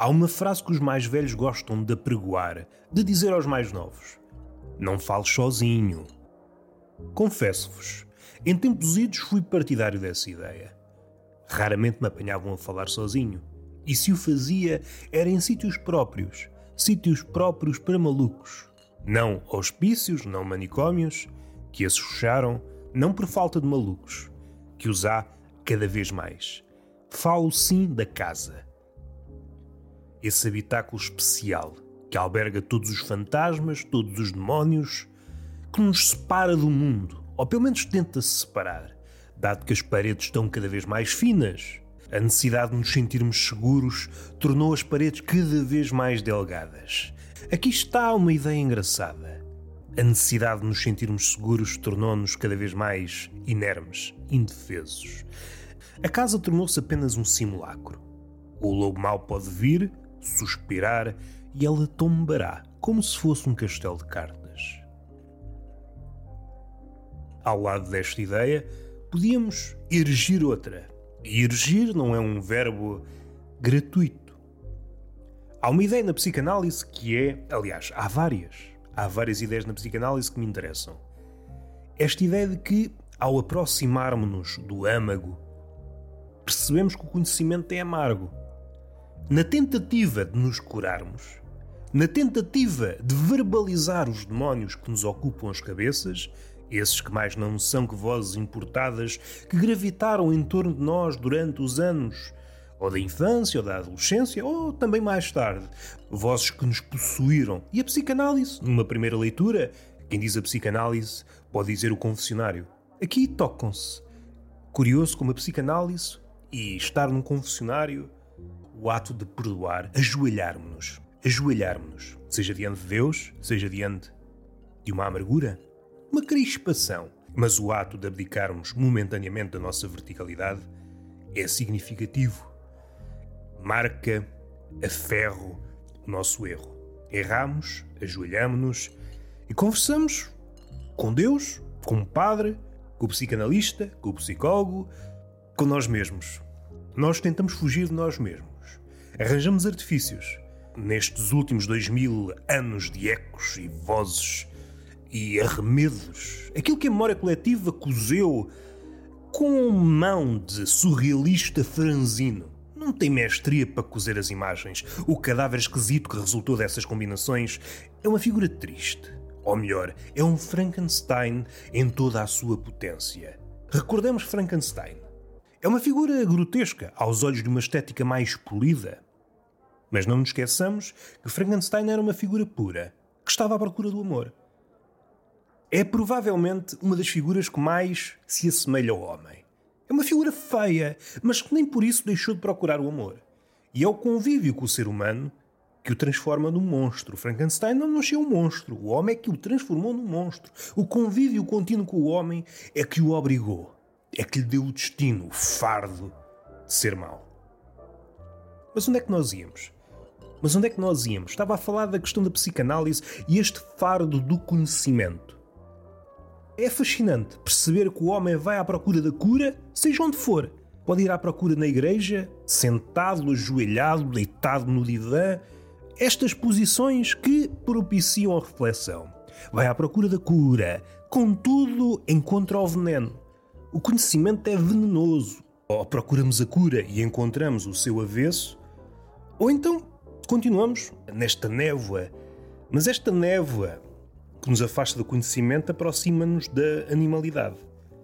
Há uma frase que os mais velhos gostam de apregoar, de dizer aos mais novos: Não fales sozinho. Confesso-vos, em tempos idos fui partidário dessa ideia. Raramente me apanhavam a falar sozinho. E se o fazia, era em sítios próprios, sítios próprios para malucos. Não hospícios, não manicômios, que esses fecharam, não por falta de malucos, que os há cada vez mais. Falo sim da casa. Esse habitáculo especial que alberga todos os fantasmas, todos os demónios, que nos separa do mundo, ou pelo menos tenta se separar, dado que as paredes estão cada vez mais finas. A necessidade de nos sentirmos seguros tornou as paredes cada vez mais delgadas. Aqui está uma ideia engraçada. A necessidade de nos sentirmos seguros tornou-nos cada vez mais inermes, indefesos. A casa tornou-se apenas um simulacro. O lobo mau pode vir, suspirar e ela tombará, como se fosse um castelo de cartas. Ao lado desta ideia, podíamos erigir outra. E erigir não é um verbo gratuito. Há uma ideia na psicanálise que é, aliás, há várias. Há várias ideias na psicanálise que me interessam. Esta ideia de que, ao aproximarmos-nos do âmago, percebemos que o conhecimento é amargo. Na tentativa de nos curarmos, na tentativa de verbalizar os demónios que nos ocupam as cabeças, esses que mais não são que vozes importadas que gravitaram em torno de nós durante os anos, ou da infância, ou da adolescência, ou também mais tarde, vozes que nos possuíram. E a psicanálise, numa primeira leitura, quem diz a psicanálise pode dizer o confessionário. Aqui tocam-se. Curioso como a psicanálise e estar num confessionário, o ato de perdoar, ajoelharmos-nos. Ajoelharmos-nos, seja diante de Deus, seja diante de uma amargura, uma crispação. Mas o ato de abdicarmos momentaneamente da nossa verticalidade é significativo. Marca a ferro o nosso erro. Erramos, ajoelhamos-nos e conversamos com Deus, com o Padre, com o psicanalista, com o psicólogo, com nós mesmos. Nós tentamos fugir de nós mesmos. Arranjamos artifícios. Nestes últimos dois mil anos de ecos e vozes e arremedos, aquilo que a memória coletiva cozeu com mão de surrealista franzino. Não tem mestria para cozer as imagens. O cadáver esquisito que resultou dessas combinações é uma figura triste. Ou melhor, é um Frankenstein em toda a sua potência. Recordemos Frankenstein. É uma figura grotesca aos olhos de uma estética mais polida. Mas não nos esqueçamos que Frankenstein era uma figura pura, que estava à procura do amor. É provavelmente uma das figuras que mais se assemelha ao homem. É uma figura feia, mas que nem por isso deixou de procurar o amor. E é o convívio com o ser humano que o transforma num monstro. Frankenstein não nasceu um monstro, o homem é que o transformou num monstro. O convívio contínuo com o homem é que o obrigou, é que lhe deu o destino, o fardo de ser mau. Mas onde é que nós íamos? Mas onde é que nós íamos? Estava a falar da questão da psicanálise e este fardo do conhecimento. É fascinante perceber que o homem vai à procura da cura, seja onde for. Pode ir à procura na igreja, sentado, ajoelhado, deitado no divã. Estas posições que propiciam a reflexão. Vai à procura da cura, contudo encontra o veneno. O conhecimento é venenoso. Ou procuramos a cura e encontramos o seu avesso, ou então continuamos nesta névoa. Mas esta névoa que nos afasta do conhecimento aproxima-nos da animalidade.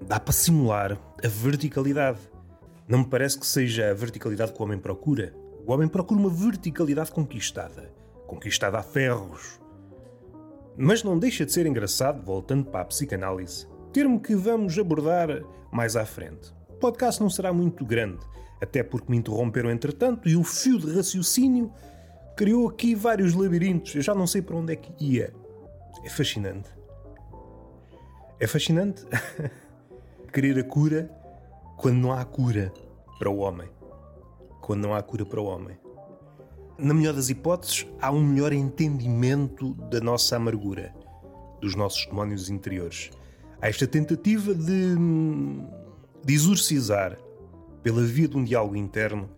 Dá para simular a verticalidade. Não me parece que seja a verticalidade que o homem procura. O homem procura uma verticalidade conquistada, conquistada a ferros. Mas não deixa de ser engraçado, voltando para a psicanálise, termo que vamos abordar mais à frente. O podcast não será muito grande, até porque me interromperam entretanto e o fio de raciocínio criou aqui vários labirintos. Eu já não sei para onde é que ia. É fascinante. É fascinante querer a cura quando não há cura para o homem. Quando não há cura para o homem. Na melhor das hipóteses, há um melhor entendimento da nossa amargura, dos nossos demónios interiores. Há esta tentativa de, de exorcizar, pela via de um diálogo interno,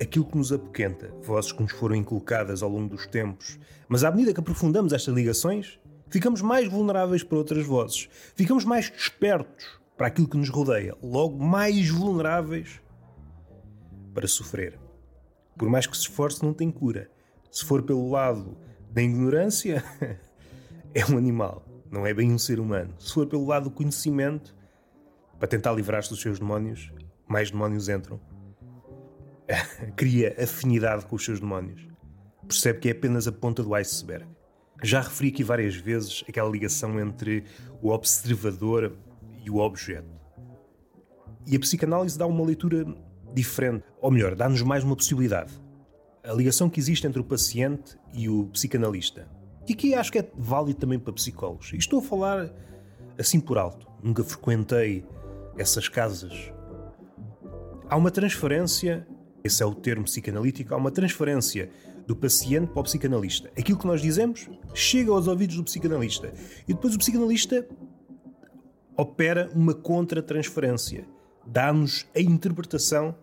aquilo que nos apoquenta, vozes que nos foram inculcadas ao longo dos tempos. Mas à medida que aprofundamos estas ligações, ficamos mais vulneráveis para outras vozes, ficamos mais despertos para aquilo que nos rodeia, logo mais vulneráveis para sofrer. Por mais que se esforce, não tem cura. Se for pelo lado da ignorância, é um animal, não é bem um ser humano. Se for pelo lado do conhecimento, para tentar livrar-se dos seus demónios, mais demónios entram. Cria afinidade com os seus demónios. Percebe que é apenas a ponta do iceberg. Já referi aqui várias vezes aquela ligação entre o observador e o objeto. E a psicanálise dá uma leitura diferente, ou melhor, dá-nos mais uma possibilidade. A ligação que existe entre o paciente e o psicanalista. E que acho que é válido também para psicólogos. E estou a falar assim por alto. Nunca frequentei essas casas. Há uma transferência, esse é o termo psicanalítico, há uma transferência do paciente para o psicanalista. Aquilo que nós dizemos chega aos ouvidos do psicanalista. E depois o psicanalista opera uma contra-transferência. Dá-nos a interpretação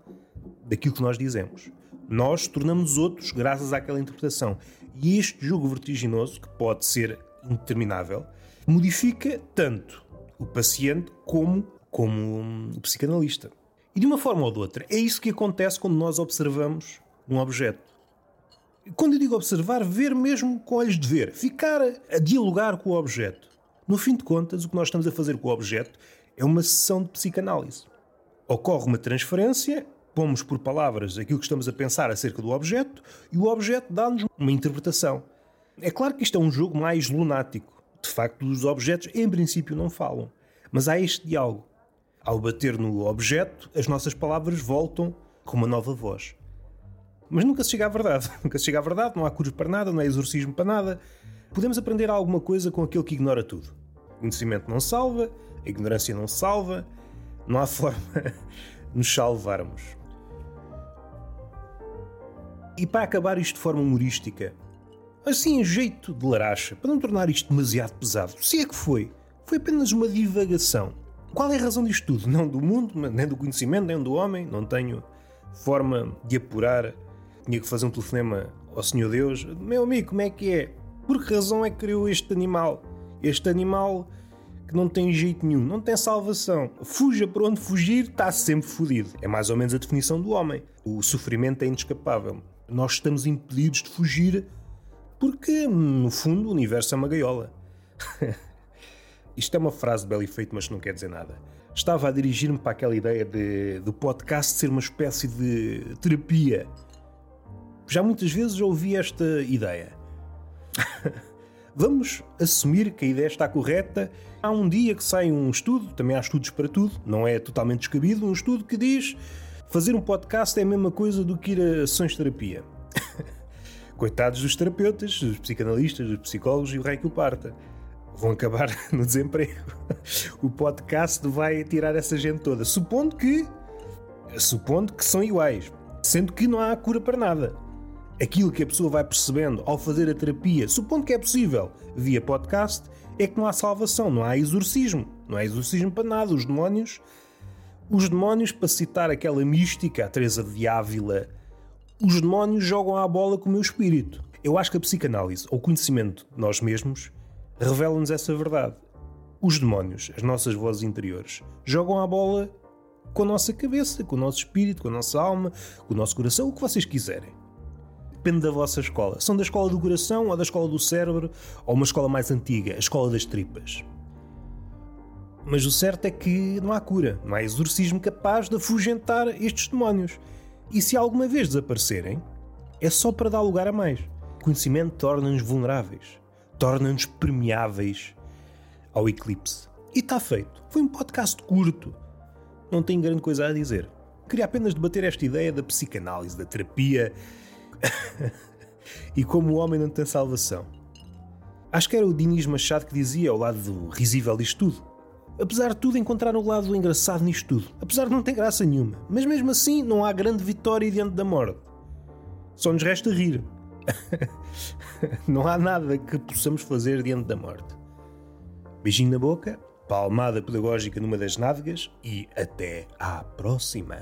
daquilo que nós dizemos. Nós tornamos outros graças àquela interpretação. E este jogo vertiginoso, que pode ser interminável, modifica tanto o paciente como, como o psicanalista. E de uma forma ou de outra, é isso que acontece quando nós observamos um objeto. Quando eu digo observar, ver mesmo com olhos de ver, ficar a dialogar com o objeto. No fim de contas, o que nós estamos a fazer com o objeto é uma sessão de psicanálise. Ocorre uma transferência, pomos por palavras aquilo que estamos a pensar acerca do objeto e o objeto dá-nos uma interpretação. É claro que isto é um jogo mais lunático. De facto, os objetos, em princípio, não falam. Mas há este diálogo. Ao bater no objeto, as nossas palavras voltam com uma nova voz. Mas nunca se chega à verdade. Nunca se chega à verdade, não há curos para nada, não há exorcismo para nada. Podemos aprender alguma coisa com aquele que ignora tudo. O conhecimento não salva, a ignorância não salva, não há forma de nos salvarmos. E para acabar isto de forma humorística, assim em jeito de laracha, para não tornar isto demasiado pesado, se é que foi, foi apenas uma divagação. Qual é a razão disto tudo? Não do mundo, nem do conhecimento, nem do homem, não tenho forma de apurar. Tinha que fazer um telefonema ao Senhor Deus. Meu amigo, como é que é? Por que razão é que criou este animal? Este animal que não tem jeito nenhum, não tem salvação. Fuja por onde fugir, está sempre fodido. É mais ou menos a definição do homem. O sofrimento é inescapável. Nós estamos impedidos de fugir porque, no fundo, o universo é uma gaiola. Isto é uma frase de belo efeito, mas não quer dizer nada. Estava a dirigir-me para aquela ideia de, do podcast ser uma espécie de terapia. Já muitas vezes ouvi esta ideia. Vamos assumir que a ideia está correta. Há um dia que sai um estudo, também há estudos para tudo, não é totalmente descabido, um estudo que diz fazer um podcast é a mesma coisa do que ir a sessões de terapia. Coitados dos terapeutas, dos psicanalistas, dos psicólogos e o rei que o parta. Vão acabar no desemprego. O podcast vai tirar essa gente toda. Supondo que. Supondo que são iguais. Sendo que não há cura para nada aquilo que a pessoa vai percebendo ao fazer a terapia, supondo que é possível, via podcast, é que não há salvação, não há exorcismo. Não há exorcismo para nada. Os demónios, os demónios, para citar aquela mística, a Teresa de Ávila, os demónios jogam à bola com o meu espírito. Eu acho que a psicanálise, ou o conhecimento de nós mesmos, revela-nos essa verdade. Os demónios, as nossas vozes interiores, jogam à bola com a nossa cabeça, com o nosso espírito, com a nossa alma, com o nosso coração, o que vocês quiserem depende da vossa escola. São da escola do coração ou da escola do cérebro ou uma escola mais antiga, a escola das tripas. Mas o certo é que não há cura, não há exorcismo capaz de afugentar estes demónios. E se alguma vez desaparecerem, é só para dar lugar a mais. O conhecimento torna-nos vulneráveis, torna-nos permeáveis ao eclipse. E está feito. Foi um podcast curto. Não tenho grande coisa a dizer. Queria apenas debater esta ideia da psicanálise, da terapia, e como o homem não tem salvação. Acho que era o Diniz Machado que dizia ao lado risível disto tudo. Apesar de tudo, encontrar o lado engraçado nisto tudo. Apesar de não ter graça nenhuma. Mas mesmo assim, não há grande vitória diante da morte. Só nos resta rir. não há nada que possamos fazer diante da morte. Beijinho na boca, palmada pedagógica numa das nádegas e até à próxima.